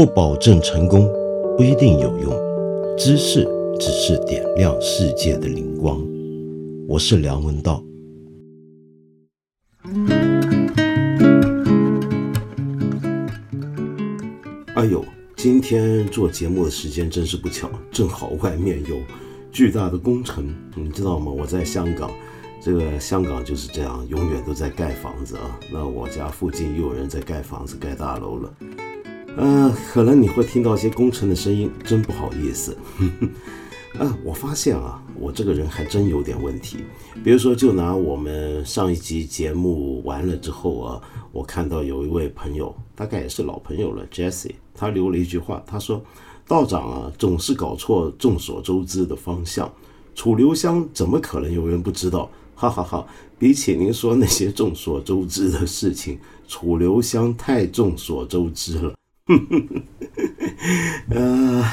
不保证成功，不一定有用。知识只是点亮世界的灵光。我是梁文道。哎呦，今天做节目的时间真是不巧，正好外面有巨大的工程，你知道吗？我在香港，这个香港就是这样，永远都在盖房子啊。那我家附近又有人在盖房子、盖大楼了。呃，可能你会听到一些工程的声音，真不好意思。啊，我发现啊，我这个人还真有点问题。比如说，就拿我们上一集节目完了之后啊，我看到有一位朋友，大概也是老朋友了，Jesse，他留了一句话，他说：“道长啊，总是搞错众所周知的方向，楚留香怎么可能有人不知道？”哈哈哈！比起您说那些众所周知的事情，楚留香太众所周知了。呃，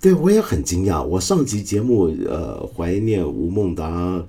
对我也很惊讶。我上集节目呃怀念吴孟达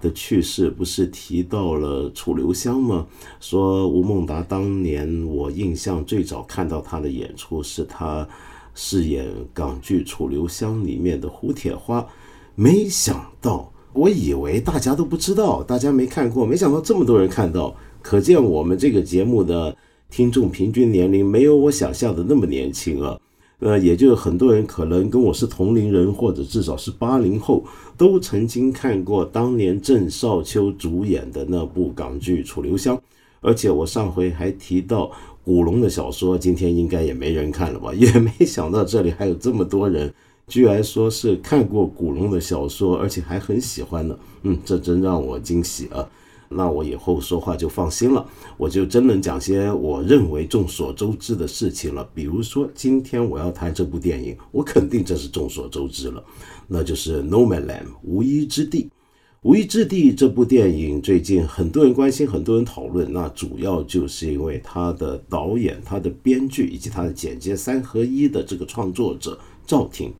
的去世，不是提到了楚留香吗？说吴孟达当年我印象最早看到他的演出是他饰演港剧《楚留香》里面的胡铁花。没想到，我以为大家都不知道，大家没看过，没想到这么多人看到，可见我们这个节目的。听众平均年龄没有我想象的那么年轻啊，呃，也就很多人可能跟我是同龄人，或者至少是八零后，都曾经看过当年郑少秋主演的那部港剧《楚留香》，而且我上回还提到古龙的小说，今天应该也没人看了吧？也没想到这里还有这么多人，居然说是看过古龙的小说，而且还很喜欢呢。嗯，这真让我惊喜啊！那我以后说话就放心了，我就真能讲些我认为众所周知的事情了。比如说，今天我要谈这部电影，我肯定这是众所周知了，那就是《No Man Land》无依之地。无依之地这部电影最近很多人关心，很多人讨论，那主要就是因为它的导演、它的编剧以及它的剪接三合一的这个创作者赵婷。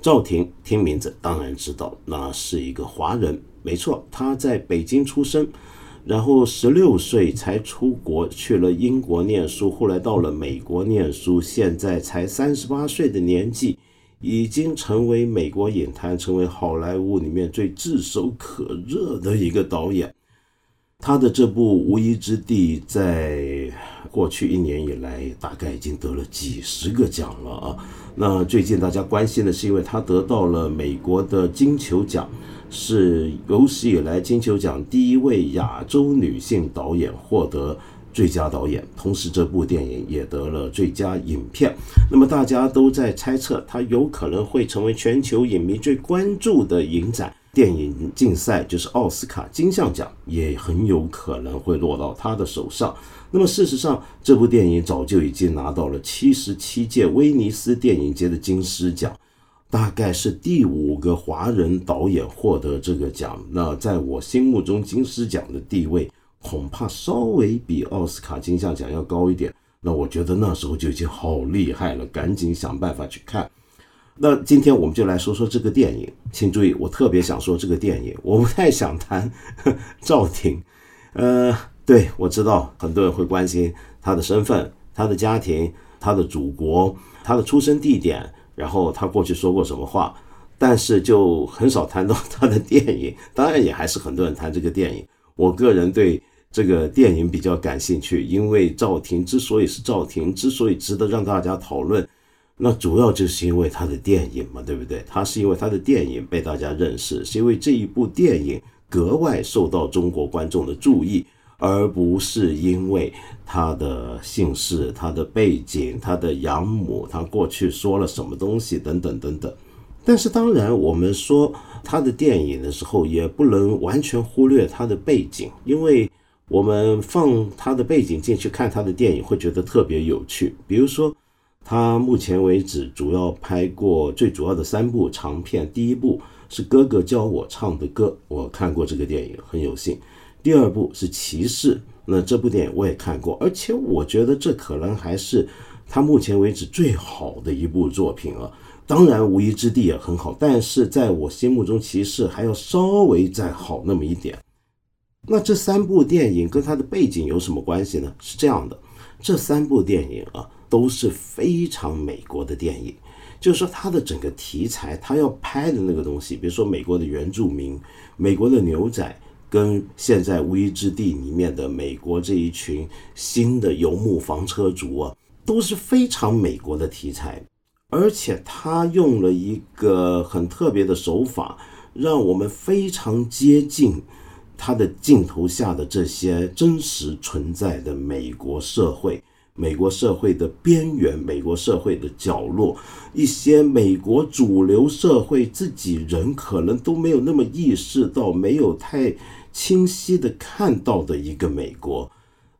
赵婷听名字当然知道，那是一个华人，没错，他在北京出生。然后十六岁才出国去了英国念书，后来到了美国念书，现在才三十八岁的年纪，已经成为美国影坛、成为好莱坞里面最炙手可热的一个导演。他的这部《无依之地》在过去一年以来，大概已经得了几十个奖了啊。那最近大家关心的是，因为他得到了美国的金球奖。是有史以来金球奖第一位亚洲女性导演获得最佳导演，同时这部电影也得了最佳影片。那么大家都在猜测，它有可能会成为全球影迷最关注的影展电影竞赛，就是奥斯卡金像奖，也很有可能会落到他的手上。那么事实上，这部电影早就已经拿到了七十七届威尼斯电影节的金狮奖。大概是第五个华人导演获得这个奖，那在我心目中金狮奖的地位恐怕稍微比奥斯卡金像奖要高一点。那我觉得那时候就已经好厉害了，赶紧想办法去看。那今天我们就来说说这个电影，请注意，我特别想说这个电影，我不太想谈赵婷。呃，对我知道很多人会关心他的身份、他的家庭、他的祖国、他的出生地点。然后他过去说过什么话，但是就很少谈到他的电影。当然也还是很多人谈这个电影。我个人对这个电影比较感兴趣，因为赵婷之所以是赵婷，之所以值得让大家讨论，那主要就是因为他的电影嘛，对不对？他是因为他的电影被大家认识，是因为这一部电影格外受到中国观众的注意。而不是因为他的姓氏、他的背景、他的养母、他过去说了什么东西等等等等。但是，当然，我们说他的电影的时候，也不能完全忽略他的背景，因为我们放他的背景进去看他的电影，会觉得特别有趣。比如说，他目前为止主要拍过最主要的三部长片，第一部是《哥哥教我唱的歌》，我看过这个电影，很有幸。第二部是《骑士》，那这部电影我也看过，而且我觉得这可能还是他目前为止最好的一部作品了。当然，《无依之地》也很好，但是在我心目中，《骑士》还要稍微再好那么一点。那这三部电影跟它的背景有什么关系呢？是这样的，这三部电影啊。都是非常美国的电影。就是说，他的整个题材，他要拍的那个东西，比如说美国的原住民、美国的牛仔，跟现在无依之地里面的美国这一群新的游牧房车族啊，都是非常美国的题材。而且他用了一个很特别的手法，让我们非常接近他的镜头下的这些真实存在的美国社会。美国社会的边缘，美国社会的角落，一些美国主流社会自己人可能都没有那么意识到，没有太清晰的看到的一个美国。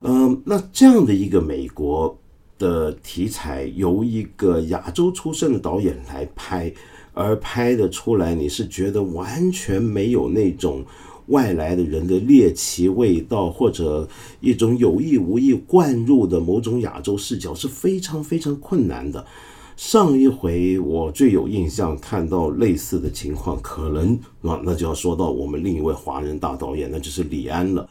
嗯，那这样的一个美国的题材，由一个亚洲出身的导演来拍，而拍的出来，你是觉得完全没有那种。外来的人的猎奇味道，或者一种有意无意灌入的某种亚洲视角，是非常非常困难的。上一回我最有印象看到类似的情况，可能啊，那就要说到我们另一位华人大导演，那就是李安了。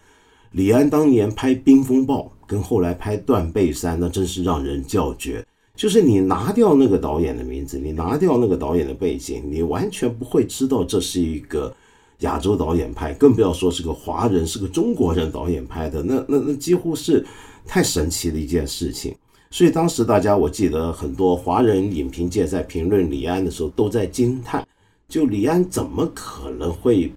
李安当年拍《冰风暴》，跟后来拍《断背山》，那真是让人叫绝。就是你拿掉那个导演的名字，你拿掉那个导演的背景，你完全不会知道这是一个。亚洲导演拍，更不要说是个华人，是个中国人导演拍的，那那那几乎是太神奇的一件事情。所以当时大家，我记得很多华人影评界在评论李安的时候，都在惊叹：就李安怎么可能会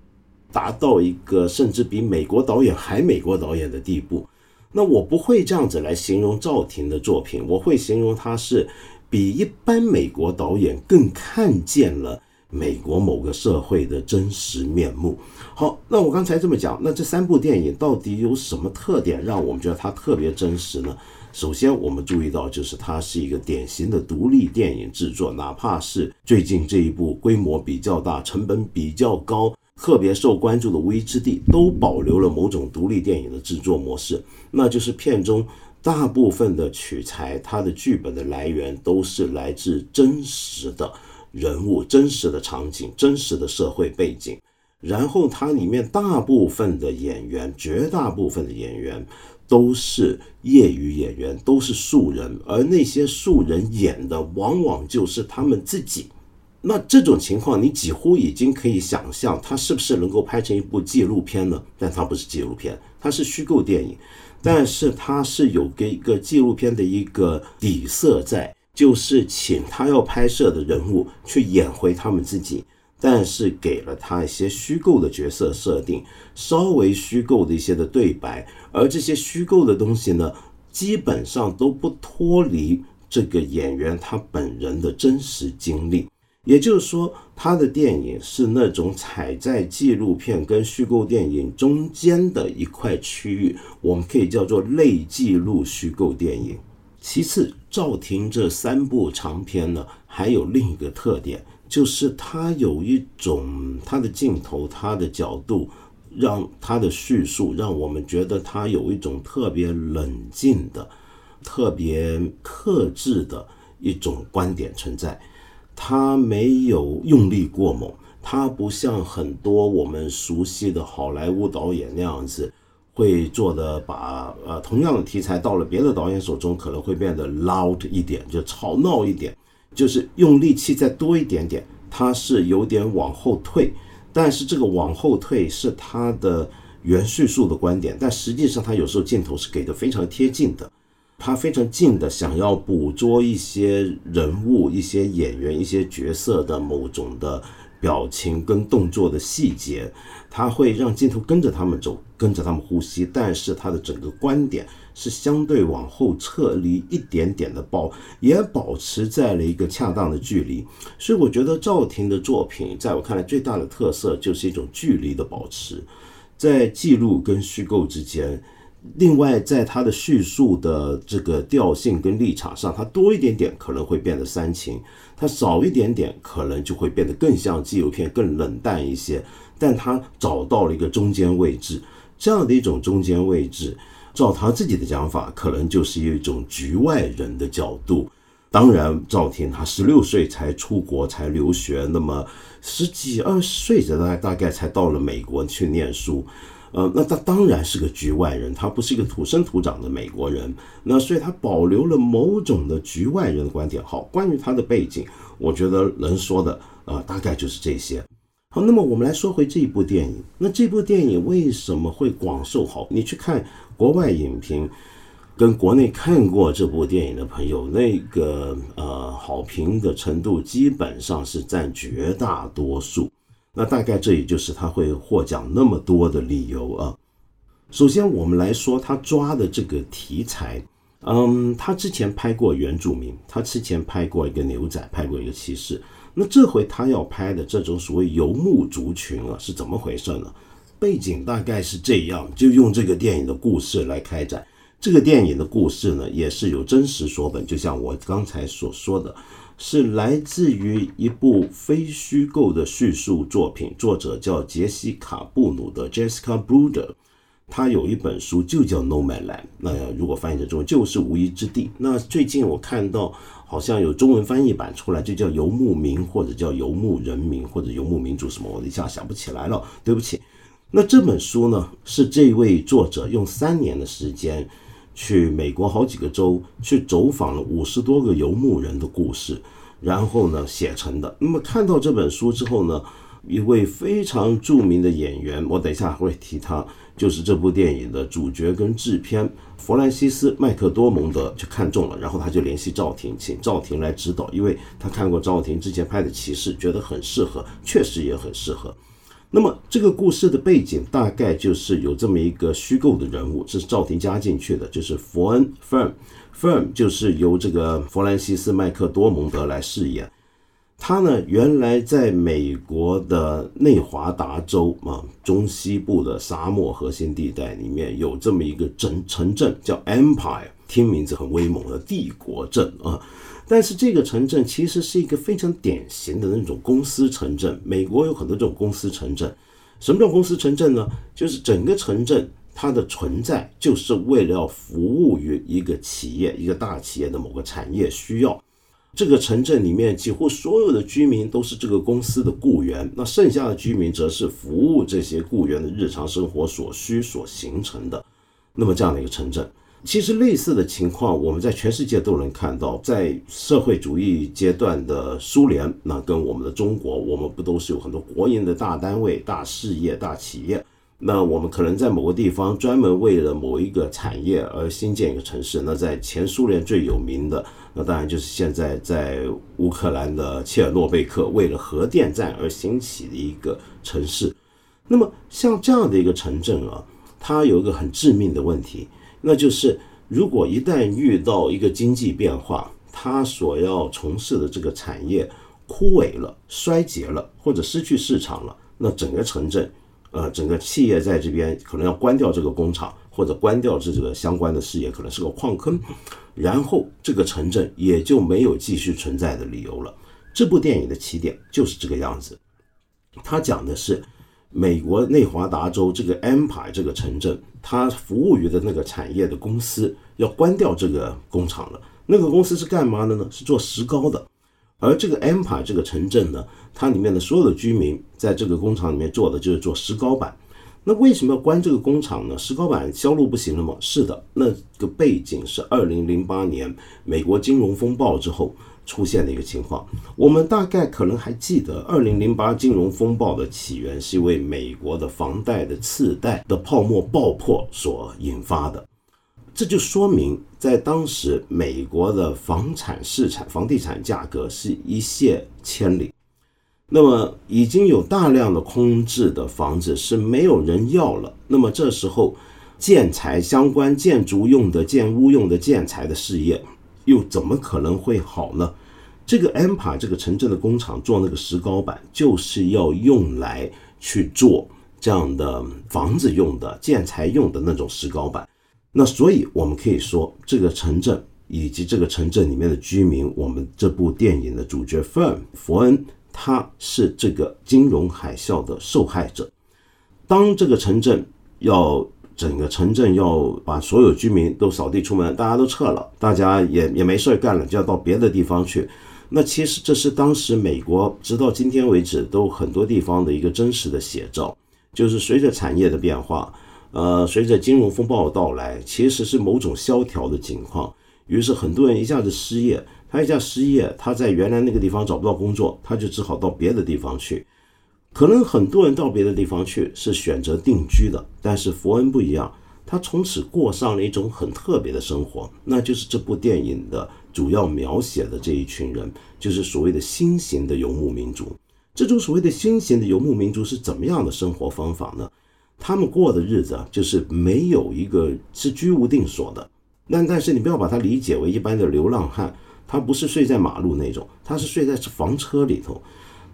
达到一个甚至比美国导演还美国导演的地步？那我不会这样子来形容赵婷的作品，我会形容他是比一般美国导演更看见了。美国某个社会的真实面目。好，那我刚才这么讲，那这三部电影到底有什么特点，让我们觉得它特别真实呢？首先，我们注意到，就是它是一个典型的独立电影制作，哪怕是最近这一部规模比较大、成本比较高、特别受关注的《无依之地》，都保留了某种独立电影的制作模式，那就是片中大部分的取材，它的剧本的来源都是来自真实的。人物真实的场景、真实的社会背景，然后它里面大部分的演员，绝大部分的演员都是业余演员，都是素人，而那些素人演的往往就是他们自己。那这种情况，你几乎已经可以想象，它是不是能够拍成一部纪录片呢？但它不是纪录片，它是虚构电影，但是它是有个一个纪录片的一个底色在。就是请他要拍摄的人物去演回他们自己，但是给了他一些虚构的角色设定，稍微虚构的一些的对白，而这些虚构的东西呢，基本上都不脱离这个演员他本人的真实经历。也就是说，他的电影是那种踩在纪录片跟虚构电影中间的一块区域，我们可以叫做类纪录虚构电影。其次，赵婷这三部长片呢，还有另一个特点，就是它有一种它的镜头、它的角度，让他的叙述让我们觉得他有一种特别冷静的、特别克制的一种观点存在。他没有用力过猛，他不像很多我们熟悉的好莱坞导演那样子。会做的把呃同样的题材到了别的导演手中，可能会变得 loud 一点，就吵闹一点，就是用力气再多一点点，他是有点往后退，但是这个往后退是他的原叙述的观点，但实际上他有时候镜头是给的非常贴近的，他非常近的想要捕捉一些人物、一些演员、一些角色的某种的。表情跟动作的细节，他会让镜头跟着他们走，跟着他们呼吸，但是他的整个观点是相对往后撤离一点点的保，也保持在了一个恰当的距离。所以我觉得赵婷的作品，在我看来最大的特色就是一种距离的保持，在记录跟虚构之间。另外，在他的叙述的这个调性跟立场上，他多一点点可能会变得煽情，他少一点点可能就会变得更像纪录片，更冷淡一些。但他找到了一个中间位置，这样的一种中间位置，照他自己的讲法，可能就是一种局外人的角度。当然，赵婷他十六岁才出国才留学，那么十几二十岁的大大概才到了美国去念书。呃，那他当然是个局外人，他不是一个土生土长的美国人，那所以他保留了某种的局外人的观点。好，关于他的背景，我觉得能说的，呃，大概就是这些。好，那么我们来说回这一部电影，那这部电影为什么会广受好？你去看国外影评。跟国内看过这部电影的朋友，那个呃好评的程度基本上是占绝大多数。那大概这也就是他会获奖那么多的理由啊。首先，我们来说他抓的这个题材，嗯，他之前拍过原住民，他之前拍过一个牛仔，拍过一个骑士。那这回他要拍的这种所谓游牧族群啊，是怎么回事呢？背景大概是这样，就用这个电影的故事来开展。这个电影的故事呢，也是有真实说本，就像我刚才所说的，是来自于一部非虚构的叙述作品，作者叫杰西卡·布鲁的 Jessica Bruder，他有一本书就叫《No Man Land》，那如果翻译成中文就是无依之地。那最近我看到好像有中文翻译版出来，就叫游牧民或者叫游牧人民或者游牧民族什么，我一下想不起来了，对不起。那这本书呢，是这位作者用三年的时间。去美国好几个州去走访了五十多个游牧人的故事，然后呢写成的。那么看到这本书之后呢，一位非常著名的演员，我等一下会提他，就是这部电影的主角跟制片弗兰西斯麦克多蒙德就看中了，然后他就联系赵婷，请赵婷来指导，因为他看过赵婷之前拍的《骑士》，觉得很适合，确实也很适合。那么这个故事的背景大概就是有这么一个虚构的人物，是赵婷加进去的，就是佛恩 （Firm），Firm 就是由这个弗兰西斯·麦克多蒙德来饰演。他呢，原来在美国的内华达州啊中西部的沙漠核心地带里面有这么一个城城镇叫 Empire，听名字很威猛的帝国镇啊。但是这个城镇其实是一个非常典型的那种公司城镇。美国有很多这种公司城镇。什么叫公司城镇呢？就是整个城镇它的存在就是为了要服务于一个企业、一个大企业的某个产业需要。这个城镇里面几乎所有的居民都是这个公司的雇员，那剩下的居民则是服务这些雇员的日常生活所需所形成的。那么这样的一个城镇。其实类似的情况，我们在全世界都能看到。在社会主义阶段的苏联，那跟我们的中国，我们不都是有很多国营的大单位、大事业、大企业？那我们可能在某个地方专门为了某一个产业而新建一个城市。那在前苏联最有名的，那当然就是现在在乌克兰的切尔诺贝克，为了核电站而兴起的一个城市。那么像这样的一个城镇啊，它有一个很致命的问题。那就是，如果一旦遇到一个经济变化，他所要从事的这个产业枯萎了、衰竭了，或者失去市场了，那整个城镇，呃，整个企业在这边可能要关掉这个工厂，或者关掉这个相关的事业，可能是个矿坑，然后这个城镇也就没有继续存在的理由了。这部电影的起点就是这个样子，他讲的是。美国内华达州这个 Empire 这个城镇，它服务于的那个产业的公司要关掉这个工厂了。那个公司是干嘛的呢？是做石膏的。而这个 Empire 这个城镇呢，它里面的所有的居民在这个工厂里面做的就是做石膏板。那为什么要关这个工厂呢？石膏板销路不行了吗？是的，那个背景是二零零八年美国金融风暴之后。出现的一个情况，我们大概可能还记得，二零零八金融风暴的起源是因为美国的房贷的次贷的泡沫爆破所引发的。这就说明，在当时美国的房产市场、房地产价格是一泻千里。那么，已经有大量的空置的房子是没有人要了。那么这时候，建材相关建筑用的、建屋用的建材的事业。又怎么可能会好呢？这个 Empire 这个城镇的工厂做那个石膏板，就是要用来去做这样的房子用的建材用的那种石膏板。那所以我们可以说，这个城镇以及这个城镇里面的居民，我们这部电影的主角 Fern 佛恩，他是这个金融海啸的受害者。当这个城镇要整个城镇要把所有居民都扫地出门，大家都撤了，大家也也没事干了，就要到别的地方去。那其实这是当时美国直到今天为止都很多地方的一个真实的写照，就是随着产业的变化，呃，随着金融风暴的到来，其实是某种萧条的情况。于是很多人一下子失业，他一下失业，他在原来那个地方找不到工作，他就只好到别的地方去。可能很多人到别的地方去是选择定居的，但是佛恩不一样，他从此过上了一种很特别的生活，那就是这部电影的主要描写的这一群人，就是所谓的新型的游牧民族。这种所谓的新型的游牧民族是怎么样的生活方法呢？他们过的日子就是没有一个是居无定所的。那但是你不要把它理解为一般的流浪汉，他不是睡在马路那种，他是睡在房车里头。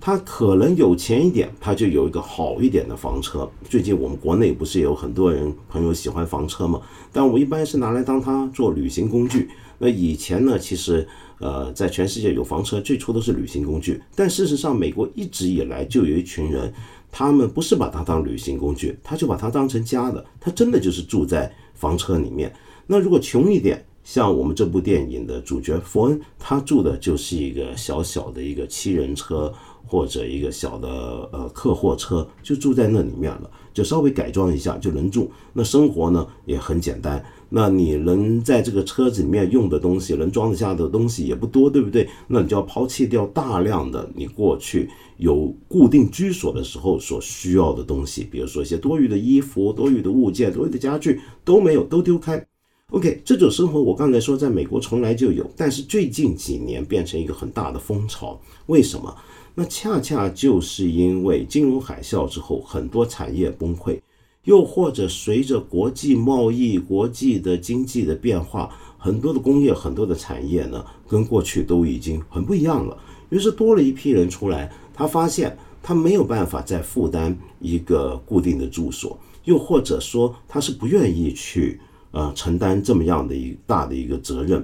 他可能有钱一点，他就有一个好一点的房车。最近我们国内不是有很多人朋友喜欢房车吗？但我一般是拿来当它做旅行工具。那以前呢，其实呃，在全世界有房车，最初都是旅行工具。但事实上，美国一直以来就有一群人，他们不是把它当旅行工具，他就把它当成家的，他真的就是住在房车里面。那如果穷一点，像我们这部电影的主角佛恩，他住的就是一个小小的一个七人车或者一个小的呃客货车，就住在那里面了，就稍微改装一下就能住。那生活呢也很简单。那你能在这个车子里面用的东西，能装得下的东西也不多，对不对？那你就要抛弃掉大量的你过去有固定居所的时候所需要的东西，比如说一些多余的衣服、多余的物件、多余的家具都没有，都丢开。OK，这种生活我刚才说在美国从来就有，但是最近几年变成一个很大的风潮。为什么？那恰恰就是因为金融海啸之后，很多产业崩溃，又或者随着国际贸易、国际的经济的变化，很多的工业、很多的产业呢，跟过去都已经很不一样了。于是多了一批人出来，他发现他没有办法再负担一个固定的住所，又或者说他是不愿意去。呃，承担这么样的一大的一个责任，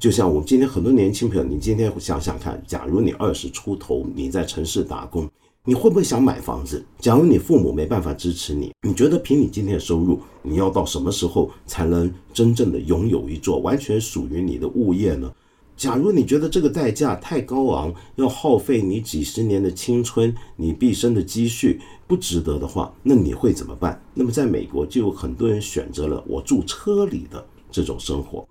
就像我们今天很多年轻朋友，你今天想想看，假如你二十出头，你在城市打工，你会不会想买房子？假如你父母没办法支持你，你觉得凭你今天的收入，你要到什么时候才能真正的拥有一座完全属于你的物业呢？假如你觉得这个代价太高昂，要耗费你几十年的青春、你毕生的积蓄，不值得的话，那你会怎么办？那么在美国就有很多人选择了我住车里的这种生活。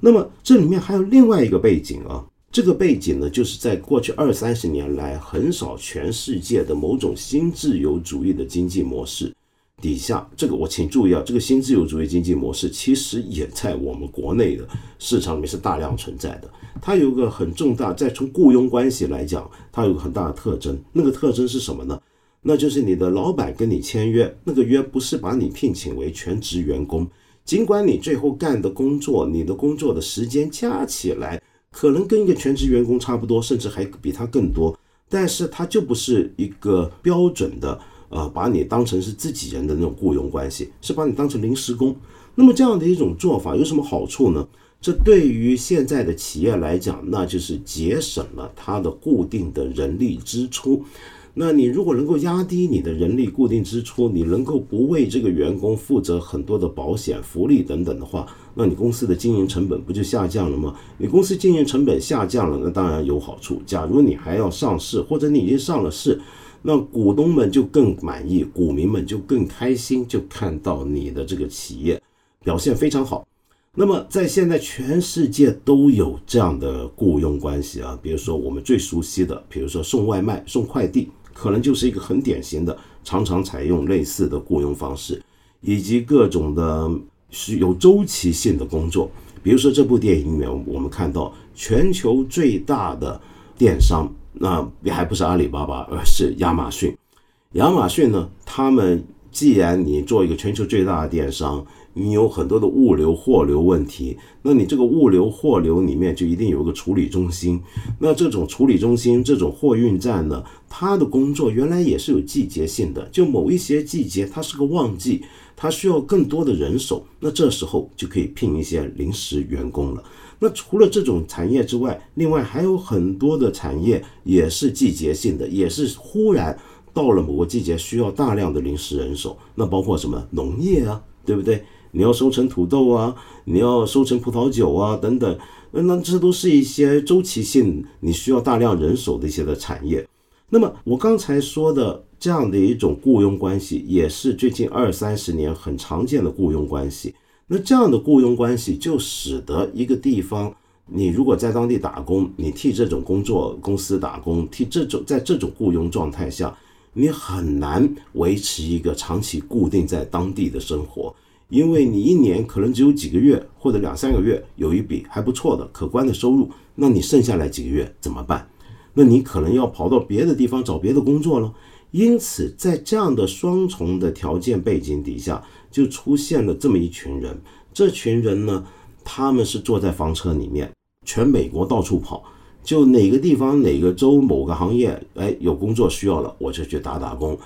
那么这里面还有另外一个背景啊，这个背景呢，就是在过去二三十年来，横扫全世界的某种新自由主义的经济模式。底下这个我请注意啊，这个新自由主义经济模式其实也在我们国内的市场里面是大量存在的。它有个很重大，在从雇佣关系来讲，它有个很大的特征。那个特征是什么呢？那就是你的老板跟你签约，那个约不是把你聘请为全职员工，尽管你最后干的工作，你的工作的时间加起来可能跟一个全职员工差不多，甚至还比他更多，但是它就不是一个标准的。呃，把你当成是自己人的那种雇佣关系，是把你当成临时工。那么这样的一种做法有什么好处呢？这对于现在的企业来讲，那就是节省了它的固定的人力支出。那你如果能够压低你的人力固定支出，你能够不为这个员工负责很多的保险、福利等等的话，那你公司的经营成本不就下降了吗？你公司经营成本下降了，那当然有好处。假如你还要上市，或者你已经上了市。那股东们就更满意，股民们就更开心，就看到你的这个企业表现非常好。那么在现在全世界都有这样的雇佣关系啊，比如说我们最熟悉的，比如说送外卖、送快递，可能就是一个很典型的，常常采用类似的雇佣方式，以及各种的是有周期性的工作。比如说这部电影里面，我们看到全球最大的电商。那也还不是阿里巴巴，而是亚马逊。亚马逊呢，他们既然你做一个全球最大的电商，你有很多的物流、货流问题，那你这个物流、货流里面就一定有个处理中心。那这种处理中心、这种货运站呢，它的工作原来也是有季节性的，就某一些季节它是个旺季，它需要更多的人手，那这时候就可以聘一些临时员工了。那除了这种产业之外，另外还有很多的产业也是季节性的，也是忽然到了某个季节需要大量的临时人手。那包括什么农业啊，对不对？你要收成土豆啊，你要收成葡萄酒啊，等等。那这都是一些周期性，你需要大量人手的一些的产业。那么我刚才说的这样的一种雇佣关系，也是最近二三十年很常见的雇佣关系。那这样的雇佣关系，就使得一个地方，你如果在当地打工，你替这种工作公司打工，替这种在这种雇佣状态下，你很难维持一个长期固定在当地的生活，因为你一年可能只有几个月或者两三个月有一笔还不错的可观的收入，那你剩下来几个月怎么办？那你可能要跑到别的地方找别的工作了。因此，在这样的双重的条件背景底下，就出现了这么一群人。这群人呢，他们是坐在房车里面，全美国到处跑，就哪个地方、哪个州、某个行业，哎，有工作需要了，我就去打打工。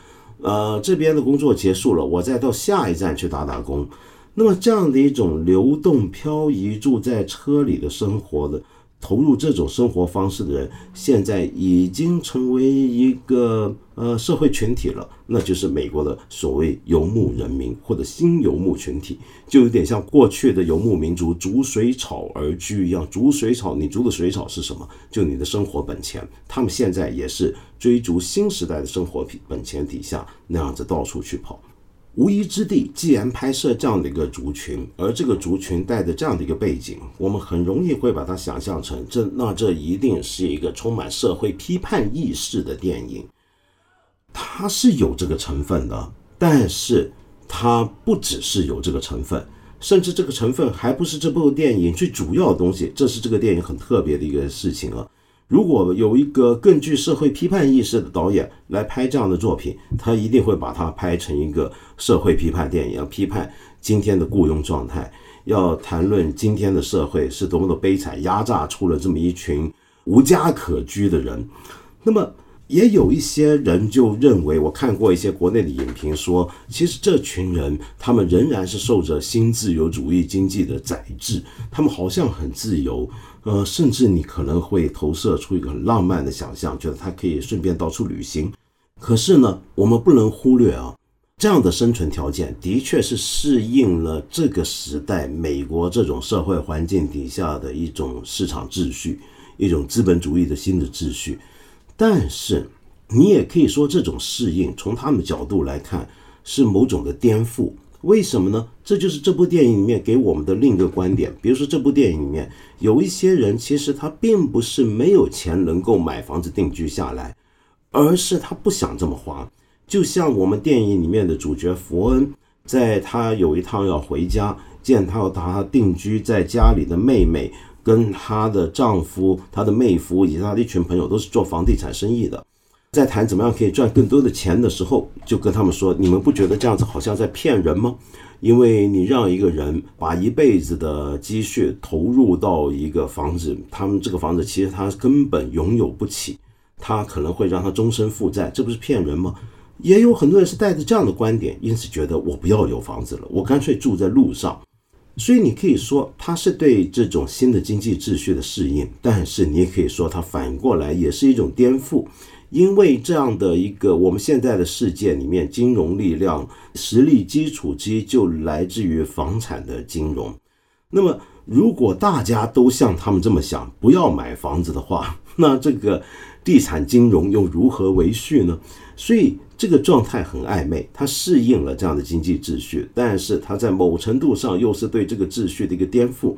呃，这边的工作结束了，我再到下一站去打打工。那么，这样的一种流动、漂移、住在车里的生活的。投入这种生活方式的人，现在已经成为一个呃社会群体了，那就是美国的所谓游牧人民或者新游牧群体，就有点像过去的游牧民族逐水草而居一样。逐水草，你逐的水草是什么？就你的生活本钱。他们现在也是追逐新时代的生活品本钱底下那样子到处去跑。无依之地，既然拍摄这样的一个族群，而这个族群带着这样的一个背景，我们很容易会把它想象成这，那这一定是一个充满社会批判意识的电影。它是有这个成分的，但是它不只是有这个成分，甚至这个成分还不是这部电影最主要的东西。这是这个电影很特别的一个事情啊。如果有一个更具社会批判意识的导演来拍这样的作品，他一定会把它拍成一个社会批判电影，要批判今天的雇佣状态，要谈论今天的社会是多么的悲惨，压榨出了这么一群无家可居的人。那么，也有一些人就认为，我看过一些国内的影评说，其实这群人他们仍然是受着新自由主义经济的宰制，他们好像很自由。呃，甚至你可能会投射出一个很浪漫的想象，觉得他可以顺便到处旅行。可是呢，我们不能忽略啊，这样的生存条件的确是适应了这个时代美国这种社会环境底下的一种市场秩序，一种资本主义的新的秩序。但是，你也可以说这种适应，从他们角度来看，是某种的颠覆。为什么呢？这就是这部电影里面给我们的另一个观点。比如说，这部电影里面有一些人，其实他并不是没有钱能够买房子定居下来，而是他不想这么花。就像我们电影里面的主角福恩，在他有一趟要回家见他他定居在家里的妹妹，跟她的丈夫、她的妹夫以及她的一群朋友，都是做房地产生意的。在谈怎么样可以赚更多的钱的时候，就跟他们说：“你们不觉得这样子好像在骗人吗？因为你让一个人把一辈子的积蓄投入到一个房子，他们这个房子其实他根本拥有不起，他可能会让他终身负债，这不是骗人吗？”也有很多人是带着这样的观点，因此觉得我不要有房子了，我干脆住在路上。所以你可以说他是对这种新的经济秩序的适应，但是你也可以说他反过来也是一种颠覆。因为这样的一个我们现在的世界里面，金融力量实力基础之一就来自于房产的金融。那么，如果大家都像他们这么想，不要买房子的话，那这个地产金融又如何维续呢？所以这个状态很暧昧，它适应了这样的经济秩序，但是它在某程度上又是对这个秩序的一个颠覆。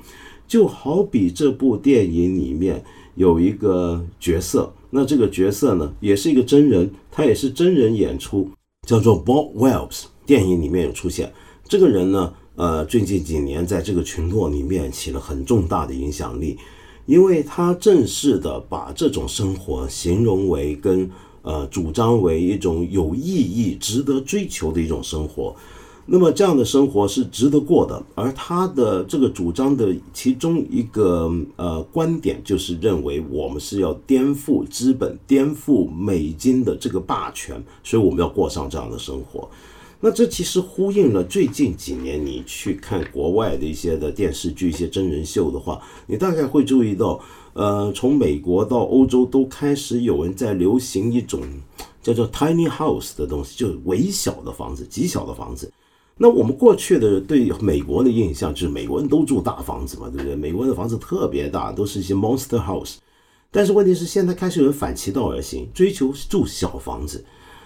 就好比这部电影里面有一个角色。那这个角色呢，也是一个真人，他也是真人演出，叫做 Bob Wells。电影里面有出现这个人呢，呃，最近几年在这个群落里面起了很重大的影响力，因为他正式的把这种生活形容为跟呃主张为一种有意义、值得追求的一种生活。那么这样的生活是值得过的，而他的这个主张的其中一个呃观点就是认为我们是要颠覆资本、颠覆美金的这个霸权，所以我们要过上这样的生活。那这其实呼应了最近几年你去看国外的一些的电视剧、一些真人秀的话，你大概会注意到，呃，从美国到欧洲都开始有人在流行一种叫做 tiny house 的东西，就是微小的房子、极小的房子。那我们过去的对美国的印象就是美国人都住大房子嘛，对不对？美国人的房子特别大，都是一些 monster house。但是问题是，现在开始有人反其道而行，追求住小房子。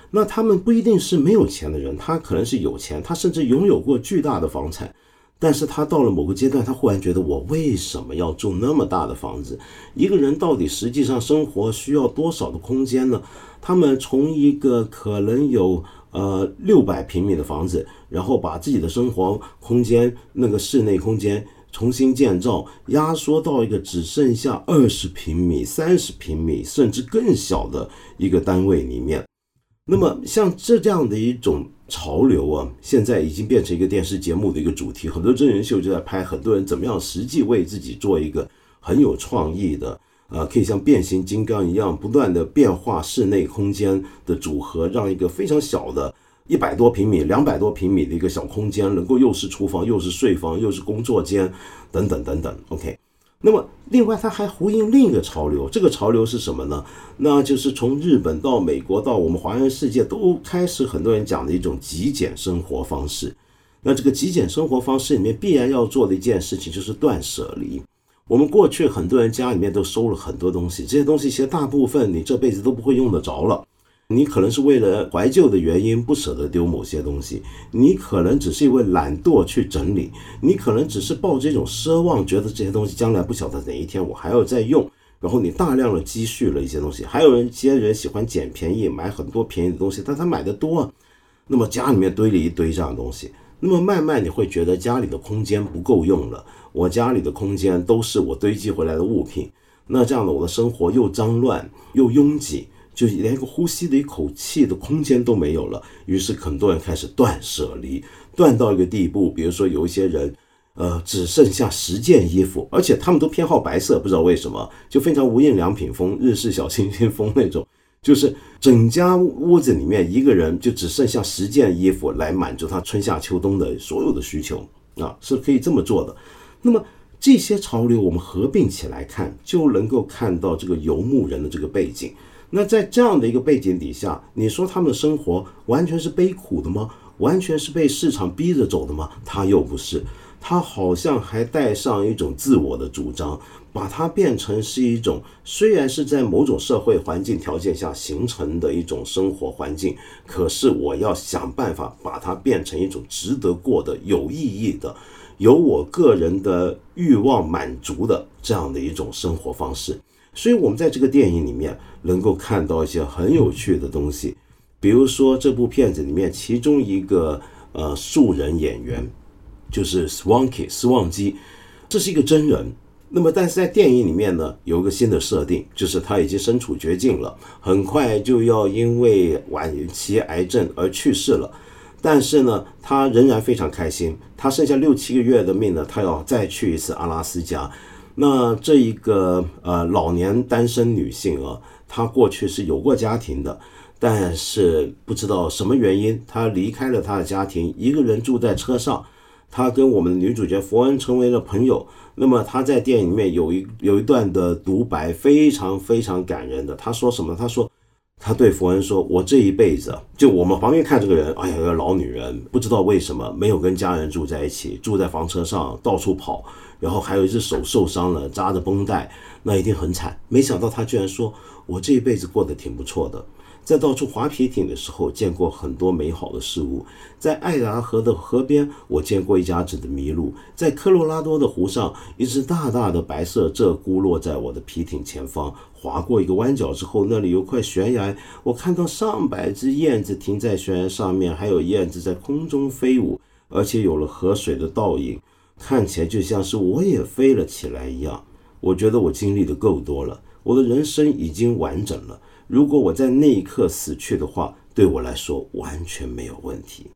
那他们不一定是没有钱的人，他可能是有钱，他甚至拥有过巨大的房产。但是他到了某个阶段，他忽然觉得，我为什么要住那么大的房子？一个人到底实际上生活需要多少的空间呢？他们从一个可能有呃六百平米的房子，然后把自己的生活空间那个室内空间重新建造，压缩到一个只剩下二十平米、三十平米甚至更小的一个单位里面。那么像这样的一种。潮流啊，现在已经变成一个电视节目的一个主题，很多真人秀就在拍，很多人怎么样实际为自己做一个很有创意的，呃，可以像变形金刚一样不断的变化室内空间的组合，让一个非常小的一百多平米、两百多平米的一个小空间，能够又是厨房，又是睡房，又是工作间，等等等等。OK。那么，另外，它还呼应另一个潮流，这个潮流是什么呢？那就是从日本到美国到我们华人世界都开始很多人讲的一种极简生活方式。那这个极简生活方式里面必然要做的一件事情就是断舍离。我们过去很多人家里面都收了很多东西，这些东西其实大部分你这辈子都不会用得着了。你可能是为了怀旧的原因不舍得丢某些东西，你可能只是因为懒惰去整理，你可能只是抱着一种奢望，觉得这些东西将来不晓得哪一天我还要再用，然后你大量的积蓄了一些东西。还有人些人喜欢捡便宜，买很多便宜的东西，但他买的多，那么家里面堆了一堆这样的东西，那么慢慢你会觉得家里的空间不够用了。我家里的空间都是我堆积回来的物品，那这样的我的生活又脏乱又拥挤。就连一个呼吸的一口气的空间都没有了，于是很多人开始断舍离，断到一个地步。比如说有一些人，呃，只剩下十件衣服，而且他们都偏好白色，不知道为什么，就非常无印良品风、日式小清新风那种，就是整家屋子里面一个人就只剩下十件衣服来满足他春夏秋冬的所有的需求啊，是可以这么做的。那么这些潮流我们合并起来看，就能够看到这个游牧人的这个背景。那在这样的一个背景底下，你说他们的生活完全是悲苦的吗？完全是被市场逼着走的吗？他又不是，他好像还带上一种自我的主张，把它变成是一种虽然是在某种社会环境条件下形成的一种生活环境，可是我要想办法把它变成一种值得过的、有意义的、有我个人的欲望满足的这样的一种生活方式。所以，我们在这个电影里面能够看到一些很有趣的东西，比如说这部片子里面其中一个呃素人演员就是 Swanky 斯旺基，这是一个真人。那么，但是在电影里面呢，有一个新的设定，就是他已经身处绝境了，很快就要因为晚期癌症而去世了。但是呢，他仍然非常开心，他剩下六七个月的命呢，他要再去一次阿拉斯加。那这一个呃老年单身女性啊，她过去是有过家庭的，但是不知道什么原因，她离开了她的家庭，一个人住在车上。她跟我们的女主角佛恩成为了朋友。那么她在电影里面有一有一段的独白，非常非常感人的。她说什么？她说，她对佛恩说：“我这一辈子，就我们旁边看这个人，哎呀，个老女人，不知道为什么没有跟家人住在一起，住在房车上到处跑。”然后还有一只手受伤了，扎着绷带，那一定很惨。没想到他居然说：“我这一辈子过得挺不错的，在到处划皮艇的时候见过很多美好的事物。在爱达河的河边，我见过一家子的麋鹿。在科罗拉多的湖上，一只大大的白色鹧鸪落在我的皮艇前方。划过一个弯角之后，那里有块悬崖，我看到上百只燕子停在悬崖上面，还有燕子在空中飞舞，而且有了河水的倒影。”看起来就像是我也飞了起来一样。我觉得我经历的够多了，我的人生已经完整了。如果我在那一刻死去的话，对我来说完全没有问题。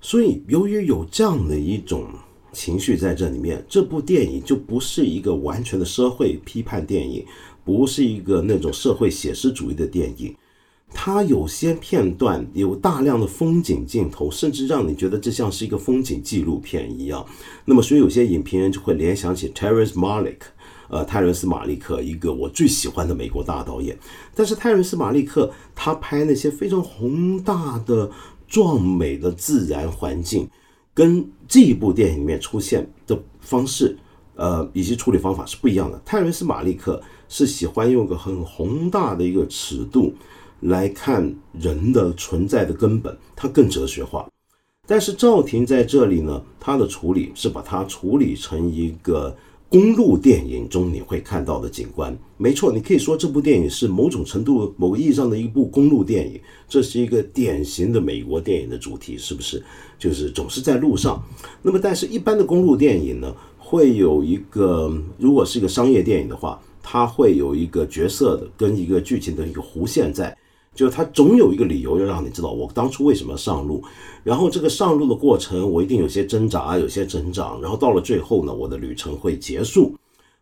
所以，由于有这样的一种情绪在这里面，这部电影就不是一个完全的社会批判电影，不是一个那种社会写实主义的电影。它有些片段有大量的风景镜头，甚至让你觉得这像是一个风景纪录片一样。那么，所以有些影评人就会联想起 Terrence Malick，呃，泰伦斯·马利克，一个我最喜欢的美国大导演。但是，泰伦斯·马利克他拍那些非常宏大的、壮美的自然环境，跟这一部电影里面出现的方式，呃，以及处理方法是不一样的。泰伦斯·马利克是喜欢用个很宏大的一个尺度。来看人的存在的根本，它更哲学化。但是赵婷在这里呢，他的处理是把它处理成一个公路电影中你会看到的景观。没错，你可以说这部电影是某种程度、某个意义上的一部公路电影。这是一个典型的美国电影的主题，是不是？就是总是在路上。那么，但是一般的公路电影呢，会有一个，如果是一个商业电影的话，它会有一个角色的跟一个剧情的一个弧线在。就是他总有一个理由要让你知道我当初为什么上路，然后这个上路的过程我一定有些挣扎，有些成长，然后到了最后呢，我的旅程会结束，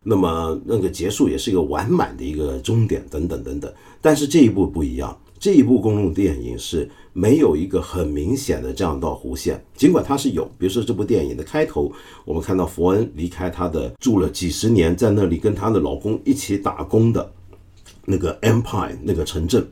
那么那个结束也是一个完满的一个终点，等等等等。但是这一部不一样，这一部公路电影是没有一个很明显的这样道弧线，尽管它是有，比如说这部电影的开头，我们看到佛恩离开他的住了几十年在那里跟她的老公一起打工的那个 Empire 那个城镇。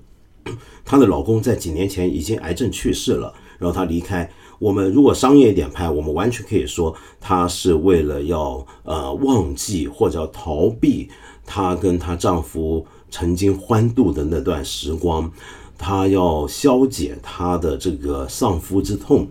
她的老公在几年前已经癌症去世了，然后她离开。我们如果商业一点拍，我们完全可以说，她是为了要呃忘记或者逃避她跟她丈夫曾经欢度的那段时光，她要消解她的这个丧夫之痛，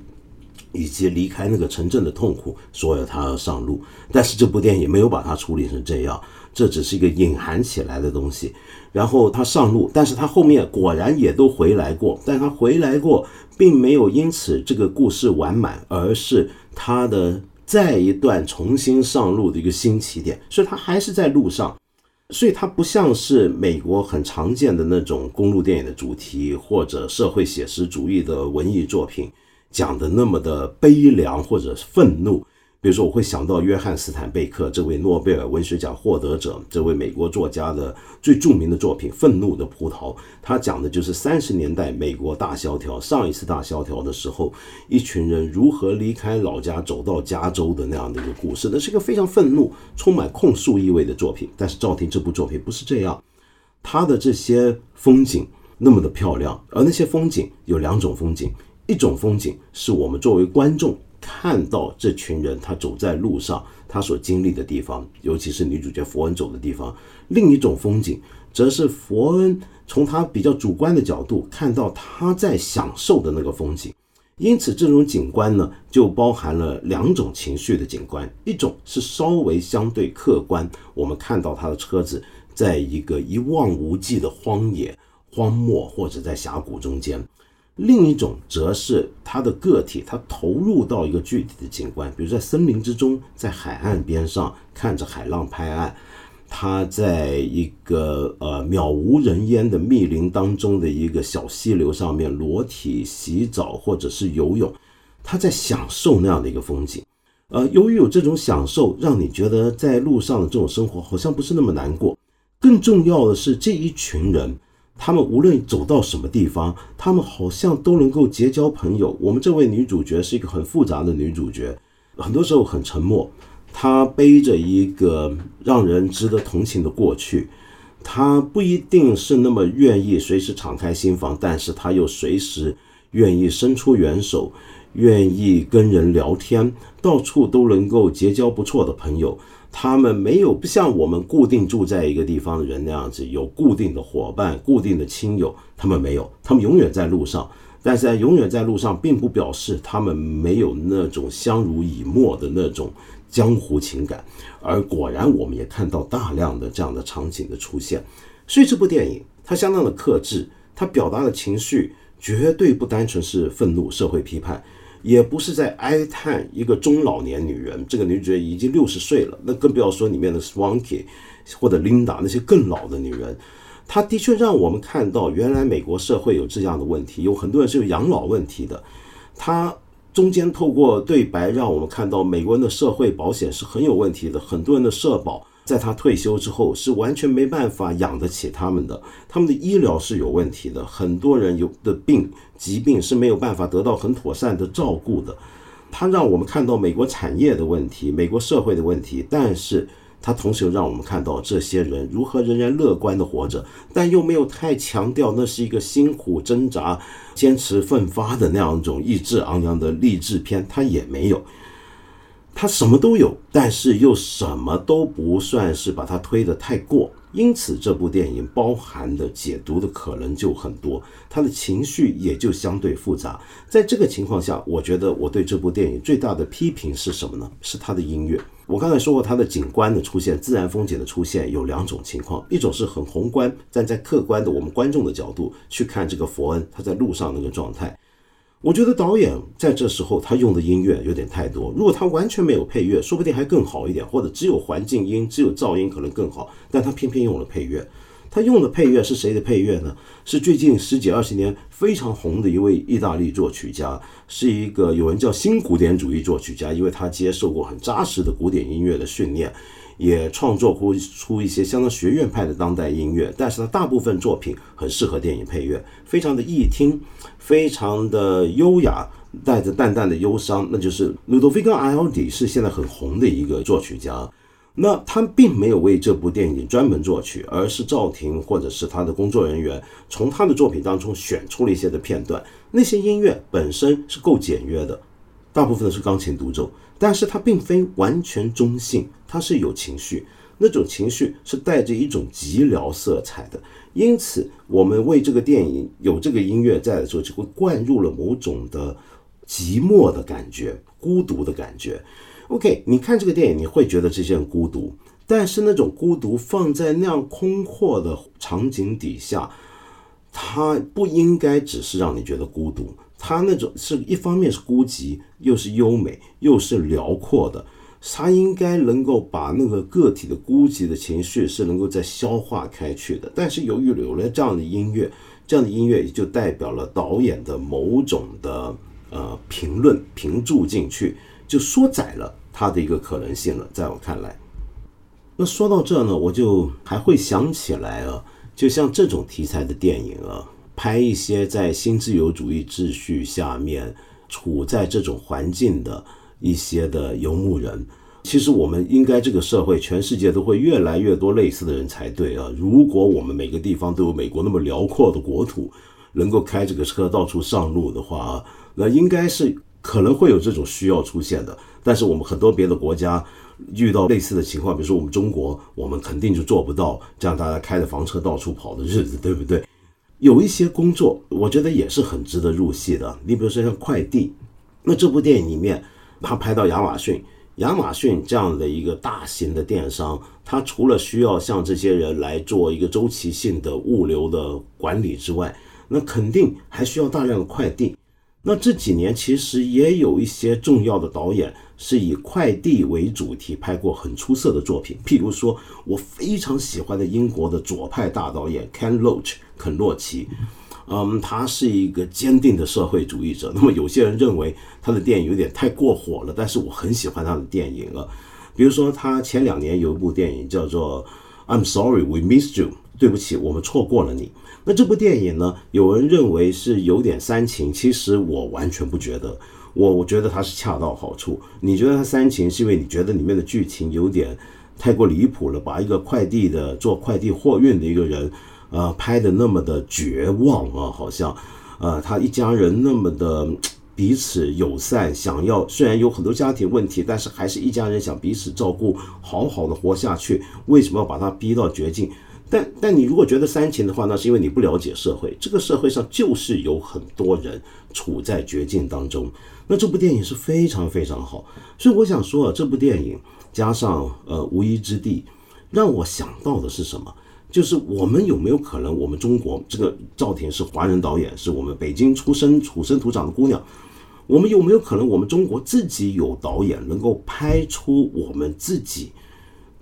以及离开那个城镇的痛苦，所以她要上路。但是这部电影没有把它处理成这样，这只是一个隐含起来的东西。然后他上路，但是他后面果然也都回来过，但他回来过，并没有因此这个故事完满，而是他的再一段重新上路的一个新起点，所以他还是在路上，所以他不像是美国很常见的那种公路电影的主题，或者社会写实主义的文艺作品讲的那么的悲凉或者愤怒。比如说，我会想到约翰·斯坦贝克这位诺贝尔文学奖获得者，这位美国作家的最著名的作品《愤怒的葡萄》，他讲的就是三十年代美国大萧条，上一次大萧条的时候，一群人如何离开老家走到加州的那样的一个故事。那是一个非常愤怒、充满控诉意味的作品。但是赵婷这部作品不是这样，他的这些风景那么的漂亮，而那些风景有两种风景，一种风景是我们作为观众。看到这群人，他走在路上，他所经历的地方，尤其是女主角佛恩走的地方。另一种风景，则是佛恩从他比较主观的角度看到他在享受的那个风景。因此，这种景观呢，就包含了两种情绪的景观：一种是稍微相对客观，我们看到他的车子在一个一望无际的荒野、荒漠或者在峡谷中间。另一种则是他的个体，他投入到一个具体的景观，比如在森林之中，在海岸边上看着海浪拍岸，他在一个呃渺无人烟的密林当中的一个小溪流上面裸体洗澡或者是游泳，他在享受那样的一个风景。呃，由于有这种享受，让你觉得在路上的这种生活好像不是那么难过。更重要的是，这一群人。他们无论走到什么地方，他们好像都能够结交朋友。我们这位女主角是一个很复杂的女主角，很多时候很沉默。她背着一个让人值得同情的过去，她不一定是那么愿意随时敞开心房，但是她又随时愿意伸出援手，愿意跟人聊天，到处都能够结交不错的朋友。他们没有不像我们固定住在一个地方的人那样子有固定的伙伴、固定的亲友，他们没有，他们永远在路上。但是在永远在路上，并不表示他们没有那种相濡以沫的那种江湖情感。而果然，我们也看到大量的这样的场景的出现。所以这部电影它相当的克制，它表达的情绪绝对不单纯是愤怒、社会批判。也不是在哀叹一个中老年女人，这个女主角已经六十岁了，那更不要说里面的 Swanky 或者 Linda 那些更老的女人。她的确让我们看到，原来美国社会有这样的问题，有很多人是有养老问题的。她中间透过对白，让我们看到美国人的社会保险是很有问题的，很多人的社保。在他退休之后，是完全没办法养得起他们的，他们的医疗是有问题的，很多人有的病疾病是没有办法得到很妥善的照顾的。它让我们看到美国产业的问题，美国社会的问题，但是它同时又让我们看到这些人如何仍然乐观的活着，但又没有太强调那是一个辛苦挣扎、坚持奋发的那样一种意志昂扬的励志片，它也没有。他什么都有，但是又什么都不算是把他推得太过，因此这部电影包含的解读的可能就很多，他的情绪也就相对复杂。在这个情况下，我觉得我对这部电影最大的批评是什么呢？是他的音乐。我刚才说过，它的景观的出现、自然风景的出现有两种情况，一种是很宏观，站在客观的我们观众的角度去看这个佛恩他在路上那个状态。我觉得导演在这时候他用的音乐有点太多，如果他完全没有配乐，说不定还更好一点，或者只有环境音、只有噪音可能更好。但他偏偏用了配乐，他用的配乐是谁的配乐呢？是最近十几二十年非常红的一位意大利作曲家，是一个有人叫新古典主义作曲家，因为他接受过很扎实的古典音乐的训练。也创作出出一些相当学院派的当代音乐，但是他大部分作品很适合电影配乐，非常的易听，非常的优雅，带着淡淡的忧伤。那就是 Ludovico Einaudi 是现在很红的一个作曲家。那他并没有为这部电影专门作曲，而是赵婷或者是他的工作人员从他的作品当中选出了一些的片段。那些音乐本身是够简约的，大部分都是钢琴独奏。但是它并非完全中性，它是有情绪，那种情绪是带着一种寂寥色彩的。因此，我们为这个电影有这个音乐在的时候，就会灌入了某种的寂寞的感觉、孤独的感觉。OK，你看这个电影，你会觉得这些人孤独，但是那种孤独放在那样空阔的场景底下，它不应该只是让你觉得孤独。它那种是一方面是孤寂，又是优美，又是辽阔的。它应该能够把那个个体的孤寂的情绪是能够再消化开去的。但是由于有了这样的音乐，这样的音乐也就代表了导演的某种的呃评论评注进去，就缩窄了它的一个可能性了。在我看来，那说到这呢，我就还会想起来啊，就像这种题材的电影啊。拍一些在新自由主义秩序下面处在这种环境的一些的游牧人，其实我们应该这个社会，全世界都会越来越多类似的人才对啊！如果我们每个地方都有美国那么辽阔的国土，能够开这个车到处上路的话，那应该是可能会有这种需要出现的。但是我们很多别的国家遇到类似的情况，比如说我们中国，我们肯定就做不到这样大家开着房车到处跑的日子，对不对？有一些工作，我觉得也是很值得入戏的。你比如说像快递，那这部电影里面，他拍到亚马逊，亚马逊这样的一个大型的电商，它除了需要像这些人来做一个周期性的物流的管理之外，那肯定还需要大量的快递。那这几年其实也有一些重要的导演是以快递为主题拍过很出色的作品，譬如说我非常喜欢的英国的左派大导演 Ken Loach。肯洛奇，嗯，他是一个坚定的社会主义者。那么有些人认为他的电影有点太过火了，但是我很喜欢他的电影啊。比如说，他前两年有一部电影叫做《I'm Sorry We Missed You》，对不起，我们错过了你。那这部电影呢，有人认为是有点煽情，其实我完全不觉得。我我觉得它是恰到好处。你觉得它煽情，是因为你觉得里面的剧情有点太过离谱了，把一个快递的做快递货运的一个人。呃，拍的那么的绝望啊，好像，呃，他一家人那么的彼此友善，想要虽然有很多家庭问题，但是还是一家人想彼此照顾，好好的活下去。为什么要把他逼到绝境？但但你如果觉得煽情的话，那是因为你不了解社会，这个社会上就是有很多人处在绝境当中。那这部电影是非常非常好，所以我想说啊，这部电影加上呃无依之地，让我想到的是什么？就是我们有没有可能，我们中国这个赵婷是华人导演，是我们北京出生土生土长的姑娘，我们有没有可能，我们中国自己有导演能够拍出我们自己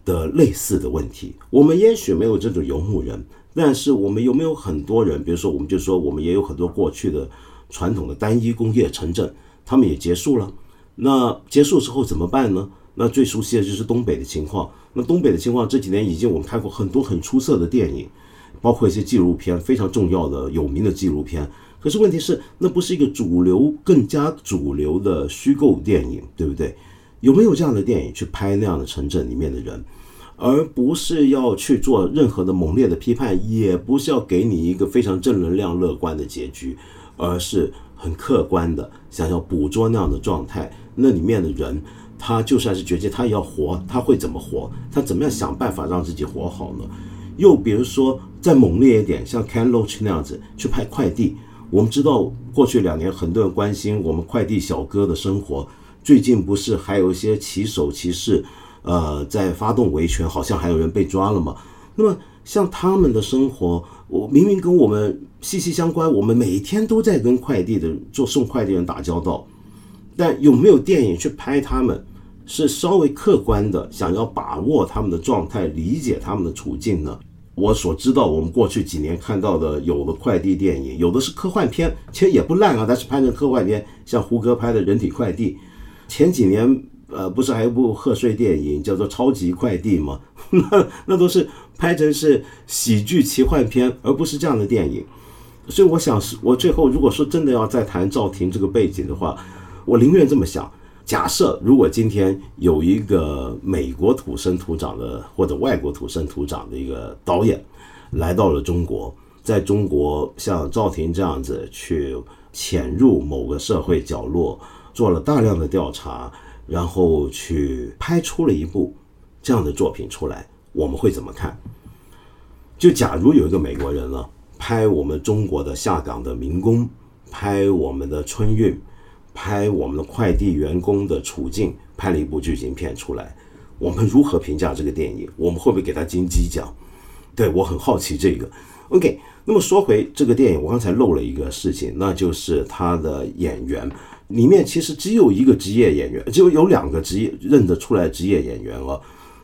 的类似的问题？我们也许没有这种游牧人，但是我们有没有很多人？比如说，我们就说我们也有很多过去的传统的单一工业城镇，他们也结束了。那结束之后怎么办呢？那最熟悉的就是东北的情况。那东北的情况，这几年已经我们看过很多很出色的电影，包括一些纪录片，非常重要的、有名的纪录片。可是问题是，那不是一个主流、更加主流的虚构电影，对不对？有没有这样的电影去拍那样的城镇里面的人，而不是要去做任何的猛烈的批判，也不是要给你一个非常正能量、乐观的结局，而是很客观的想要捕捉那样的状态，那里面的人。他就算是绝境，他也要活。他会怎么活？他怎么样想办法让自己活好呢？又比如说再猛烈一点，像 Ken Loach 那样子去拍快递。我们知道过去两年很多人关心我们快递小哥的生活，最近不是还有一些骑手骑士，呃，在发动维权，好像还有人被抓了嘛？那么像他们的生活，我明明跟我们息息相关，我们每天都在跟快递的做送快递人打交道，但有没有电影去拍他们？是稍微客观的，想要把握他们的状态，理解他们的处境呢？我所知道，我们过去几年看到的有的快递电影，有的是科幻片，其实也不烂啊，但是拍成科幻片，像胡歌拍的《人体快递》，前几年呃不是还有部贺岁电影叫做《超级快递》吗？那那都是拍成是喜剧奇幻片，而不是这样的电影。所以我想是，我最后如果说真的要再谈赵婷这个背景的话，我宁愿这么想。假设如果今天有一个美国土生土长的或者外国土生土长的一个导演来到了中国，在中国像赵婷这样子去潜入某个社会角落，做了大量的调查，然后去拍出了一部这样的作品出来，我们会怎么看？就假如有一个美国人了，拍我们中国的下岗的民工，拍我们的春运。拍我们的快递员工的处境，拍了一部剧情片出来，我们如何评价这个电影？我们会不会给他金鸡奖？对我很好奇这个。OK，那么说回这个电影，我刚才漏了一个事情，那就是他的演员里面其实只有一个职业演员，就有两个职业认得出来职业演员哦。